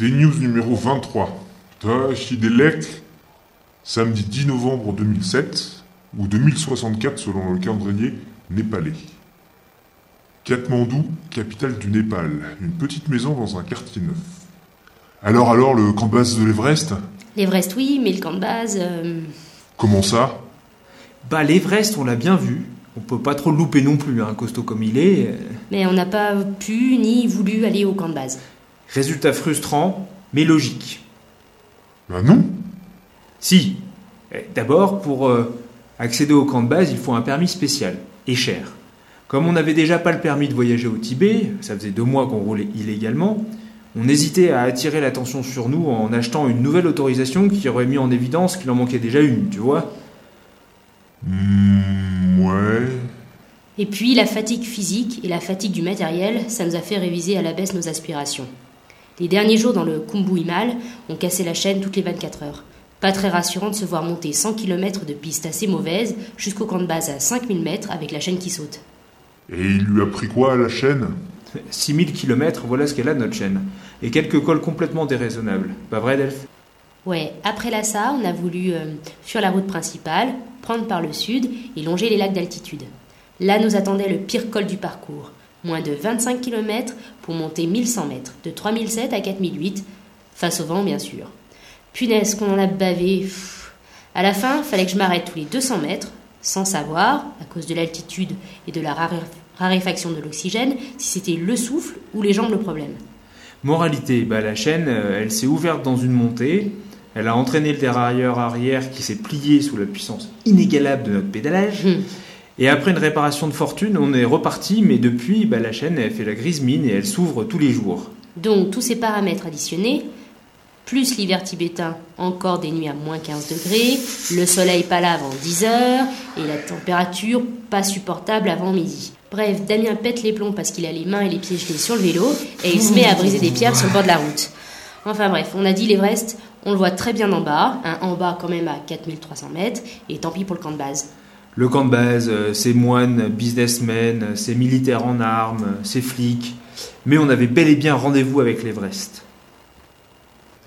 Des news numéro 23. Tachidelek, samedi 10 novembre 2007, ou 2064 selon le calendrier népalais. Katmandou, capitale du Népal. Une petite maison dans un quartier neuf. Alors, alors, le camp de base de l'Everest? L'Everest, oui, mais le camp de base. euh, Comment ça? Bah l'Everest, on l'a bien vu. On peut pas trop le louper non plus, hein, costaud comme il est. Euh, Mais on n'a pas pu ni voulu aller au camp de base. Résultat frustrant, mais logique. Bah non Si. Eh, D'abord, pour euh, accéder au camp de base, il faut un permis spécial et cher. Comme on n'avait déjà pas le permis de voyager au Tibet, ça faisait deux mois qu'on roulait illégalement, on hésitait à attirer l'attention sur nous en achetant une nouvelle autorisation qui aurait mis en évidence qu'il en manquait déjà une, tu vois. Hmm, ouais. Et puis la fatigue physique et la fatigue du matériel, ça nous a fait réviser à la baisse nos aspirations. Les derniers jours dans le Kumbu Himal, on cassait la chaîne toutes les 24 heures. Pas très rassurant de se voir monter 100 km de pistes assez mauvaises jusqu'au camp de base à 5000 mètres avec la chaîne qui saute. Et il lui a pris quoi à la chaîne? 6000 km, voilà ce qu'elle a notre chaîne. Et quelques cols complètement déraisonnables. Pas vrai, Delph? Ouais, après Lhasa, on a voulu euh, fuir la route principale, prendre par le sud et longer les lacs d'altitude. Là nous attendait le pire col du parcours. Moins de 25 km pour monter 1100 mètres, de 3007 à 4008, face au vent bien sûr. Punaise qu'on en a bavé. pff. À la fin, fallait que je m'arrête tous les 200 mètres, sans savoir, à cause de l'altitude et de la raré- raréfaction de l'oxygène, si c'était le souffle ou les jambes le problème. Moralité, bah, la chaîne, euh, elle s'est ouverte dans une montée, elle a entraîné le dérailleur arrière qui s'est plié sous la puissance inégalable de notre pédalage, Hum. Et après une réparation de fortune, on est reparti, mais depuis, bah, la chaîne, elle fait la grise mine et elle s'ouvre tous les jours. Donc tous ces paramètres additionnés, plus l'hiver tibétain, encore des nuits à moins 15 degrés, le soleil pas là avant 10 heures, et la température pas supportable avant midi. Bref, Damien pète les plombs parce qu'il a les mains et les pieds gelés sur le vélo, et il se met à briser des pierres sur le bord de la route. Enfin bref, on a dit l'Everest, on le voit très bien en bas, en bas quand même à 4300 mètres, et tant pis pour le camp de base. Le camp de base, euh, c'est moines, businessmen, c'est militaires en armes, c'est flics, mais on avait bel et bien rendez-vous avec l'Everest.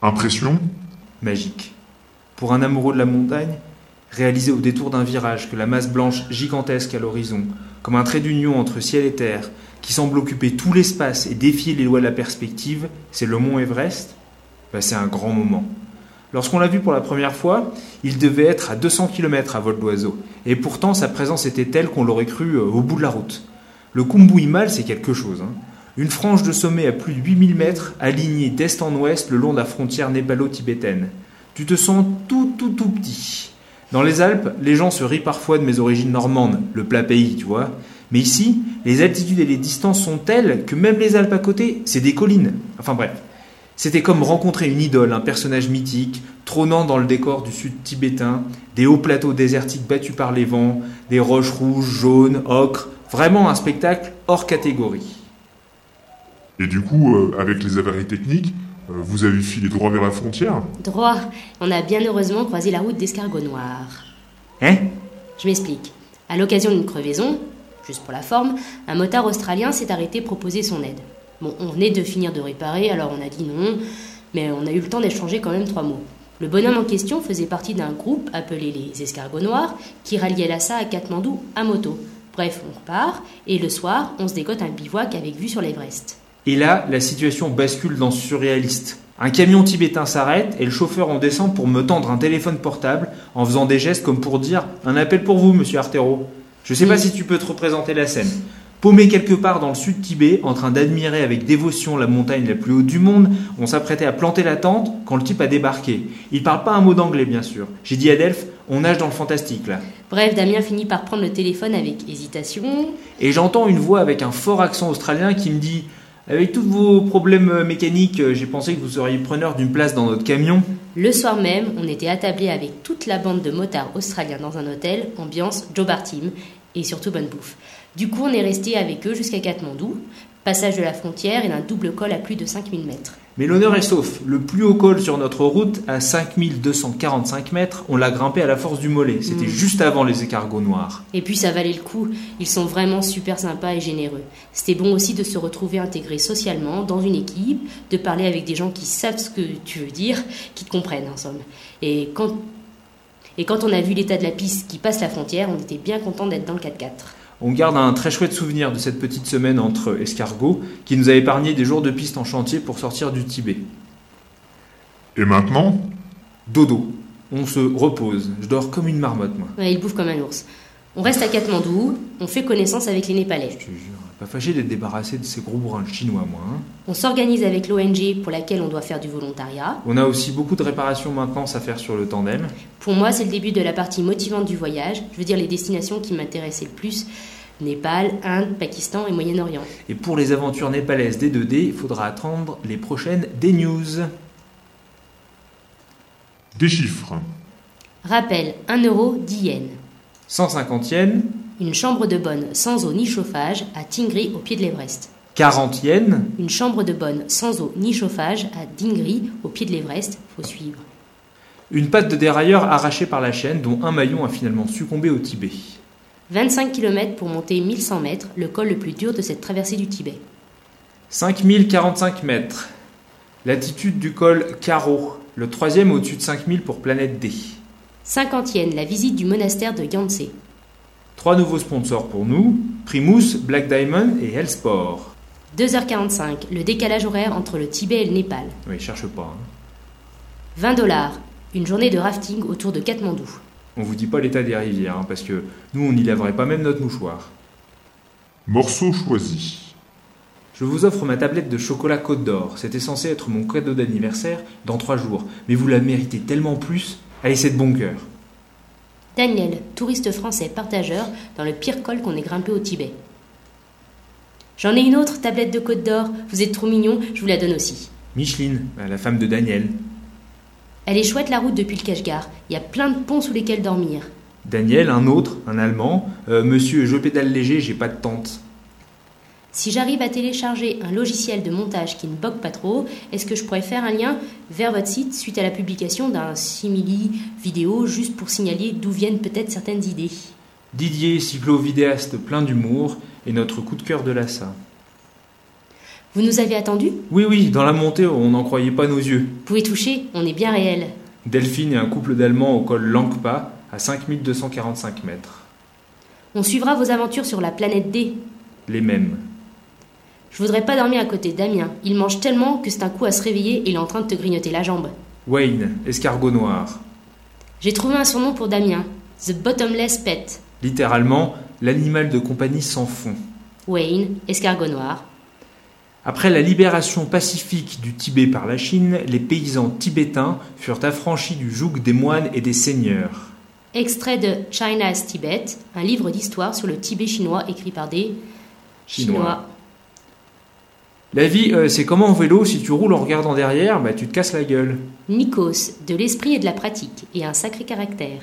Impression? Magique. Pour un amoureux de la montagne, réalisé au détour d'un virage que la masse blanche gigantesque à l'horizon, comme un trait d'union entre ciel et terre, qui semble occuper tout l'espace et défier les lois de la perspective, c'est le mont Everest? Bah, C'est un grand moment. Lorsqu'on l'a vu pour la première fois, il devait être à 200 km à vol d'oiseau, et pourtant sa présence était telle qu'on l'aurait cru euh, au bout de la route. Le Kumbu Himal, c'est quelque chose. hein. Une frange de sommet à plus de 8000 mètres, alignée d'est en ouest le long de la frontière népalo-tibétaine. Tu te sens tout, tout, tout petit. Dans les Alpes, les gens se rient parfois de mes origines normandes, le plat pays, tu vois. Mais ici, les altitudes et les distances sont telles que même les Alpes à côté, c'est des collines. Enfin bref. C'était comme rencontrer une idole, un personnage mythique, trônant dans le décor du sud tibétain, des hauts plateaux désertiques battus par les vents, des roches rouges, jaunes, ocres, vraiment un spectacle hors catégorie. Et du coup, euh, avec les avaries techniques, euh, vous avez filé droit vers la frontière? Droit, on a bien heureusement croisé la route d'escargot noir. Hein? Je m'explique. À l'occasion d'une crevaison, juste pour la forme, un motard australien s'est arrêté proposer son aide. Bon, on venait de finir de réparer, alors on a dit non, mais on a eu le temps d'échanger quand même trois mots. Le bonhomme en question faisait partie d'un groupe appelé les Escargots Noirs qui ralliait Lhasa à Katmandou à moto. Bref, on repart, et le soir, on se décote un bivouac avec vue sur l'Everest. Et là, la situation bascule dans ce surréaliste. Un camion tibétain s'arrête et le chauffeur en descend pour me tendre un téléphone portable en faisant des gestes comme pour dire un appel pour vous, monsieur Artero. Je sais pas si tu peux te représenter la scène. Paumé quelque part dans le sud Tibet, en train d'admirer avec dévotion la montagne la plus haute du monde, on s'apprêtait à planter la tente quand le type a débarqué. Il parle pas un mot d'anglais, bien sûr. J'ai dit à Delphes, on nage dans le fantastique là. Bref, Damien finit par prendre le téléphone avec hésitation. Et j'entends une voix avec un fort accent australien qui me dit Avec tous vos problèmes euh, mécaniques, euh, j'ai pensé que vous seriez preneur d'une place dans notre camion. Le soir même, on était attablés avec toute la bande de motards australiens dans un hôtel, ambiance Joe Bar Team, et surtout bonne bouffe. Du coup, on est resté avec eux jusqu'à Katmandou, Passage de la frontière et d'un double col à plus de 5000 mètres. Mais l'honneur est sauf. Le plus haut col sur notre route, à 5245 mètres, on l'a grimpé à la force du mollet. C'était Mm. juste avant les escargots noirs. Et puis ça valait le coup, ils sont vraiment super sympas et généreux. C'était bon aussi de se retrouver intégré socialement dans une équipe, de parler avec des gens qui savent ce que tu veux dire, qui te comprennent en somme. Et quand, et quand on a vu l'état de la piste qui passe la frontière, on était bien content d'être dans le 4x4. On garde un très chouette souvenir de cette petite semaine entre escargots qui nous a épargné des jours de piste en chantier pour sortir du Tibet. Et maintenant? Dodo. On se repose. Je dors comme une marmotte, moi. Ouais, il bouffe comme un ours. On reste à Katmandou, on fait connaissance avec les Népalais. Je te jure. Pas fâché d'être débarrassé de ces gros bourrins chinois, moi. hein. On s'organise avec l'ONG pour laquelle on doit faire du volontariat. On a aussi beaucoup de réparations maintenance à faire sur le tandem. Pour moi, c'est le début de la partie motivante du voyage, je veux dire les destinations qui m'intéressaient le plus. Népal, Inde, Pakistan et Moyen-Orient. Et pour les aventures népalaises des 2D, il faudra attendre les prochaines des news. Des chiffres. Rappel 1 euro 10 yens. 150 yens, Une chambre de bonne sans eau ni chauffage à Tingri au pied de l'Everest. 40 yens, Une chambre de bonne sans eau ni chauffage à Dingri au pied de l'Everest. Faut suivre. une patte de dérailleur arrachée par la chaîne dont un maillon a finalement succombé au Tibet. 25 km pour monter 1100 mètres, le col le plus dur de cette traversée du Tibet. 5045 mètres. Latitude du col Karo, le troisième au-dessus de 5000 pour planète D. 50 yens, la visite du monastère de Yangtze. Trois nouveaux sponsors pour nous, Primus, Black Diamond et Hellsport. 2h45, le décalage horaire entre le Tibet et le Népal. Oui, cherche pas. hein. 20 dollars, une journée de rafting autour de Katmandou. On vous dit pas l'état des rivières, hein, parce que nous, on n'y laverait pas même notre mouchoir. Morceau choisi. Je vous offre ma tablette de chocolat Côte d'Or. C'était censé être mon cadeau d'anniversaire dans trois jours. Mais vous la méritez tellement plus. Allez, c'est de bon cœur. Daniel, touriste français partageur dans le pire col qu'on ait grimpé au Tibet. J'en ai une autre, tablette de Côte d'Or. Vous êtes trop mignon, je vous la donne aussi. Micheline, la femme de Daniel. Elle est chouette la route depuis le Kashgar. Il y a plein de ponts sous lesquels dormir. Daniel, un autre, un Allemand. Euh, monsieur, je pédale léger, j'ai pas de tente. Si j'arrive à télécharger un logiciel de montage qui ne bug pas trop, est-ce que je pourrais faire un lien vers votre site suite à la publication d'un simili vidéo juste pour signaler d'où viennent peut-être certaines idées? Didier, cyclo-vidéaste plein d'humour, et notre coup de cœur de l'assa. Vous nous avez attendu Oui, oui, dans la montée, on n'en croyait pas nos yeux. Vous pouvez toucher, on est bien réel. Delphine et un couple d'Allemands au col Langpa, à 5245 mètres. On suivra vos aventures sur la planète D. Les mêmes. Je voudrais pas dormir à côté de Damien. Il mange tellement que c'est un coup à se réveiller et il est en train de te grignoter la jambe. Wayne, escargot noir. J'ai trouvé un surnom pour Damien. The Bottomless Pet. Littéralement, l'animal de compagnie sans fond. Wayne, escargot noir. Après la libération pacifique du Tibet par la Chine, les paysans tibétains furent affranchis du joug des moines et des seigneurs. Extrait de China's Tibet, un livre d'histoire sur le Tibet chinois écrit par des Chinois. La vie, euh, c'est comme en vélo, si tu roules en regardant derrière, bah, tu te casses la gueule. Nikos, de l'esprit et de la pratique, et un sacré caractère.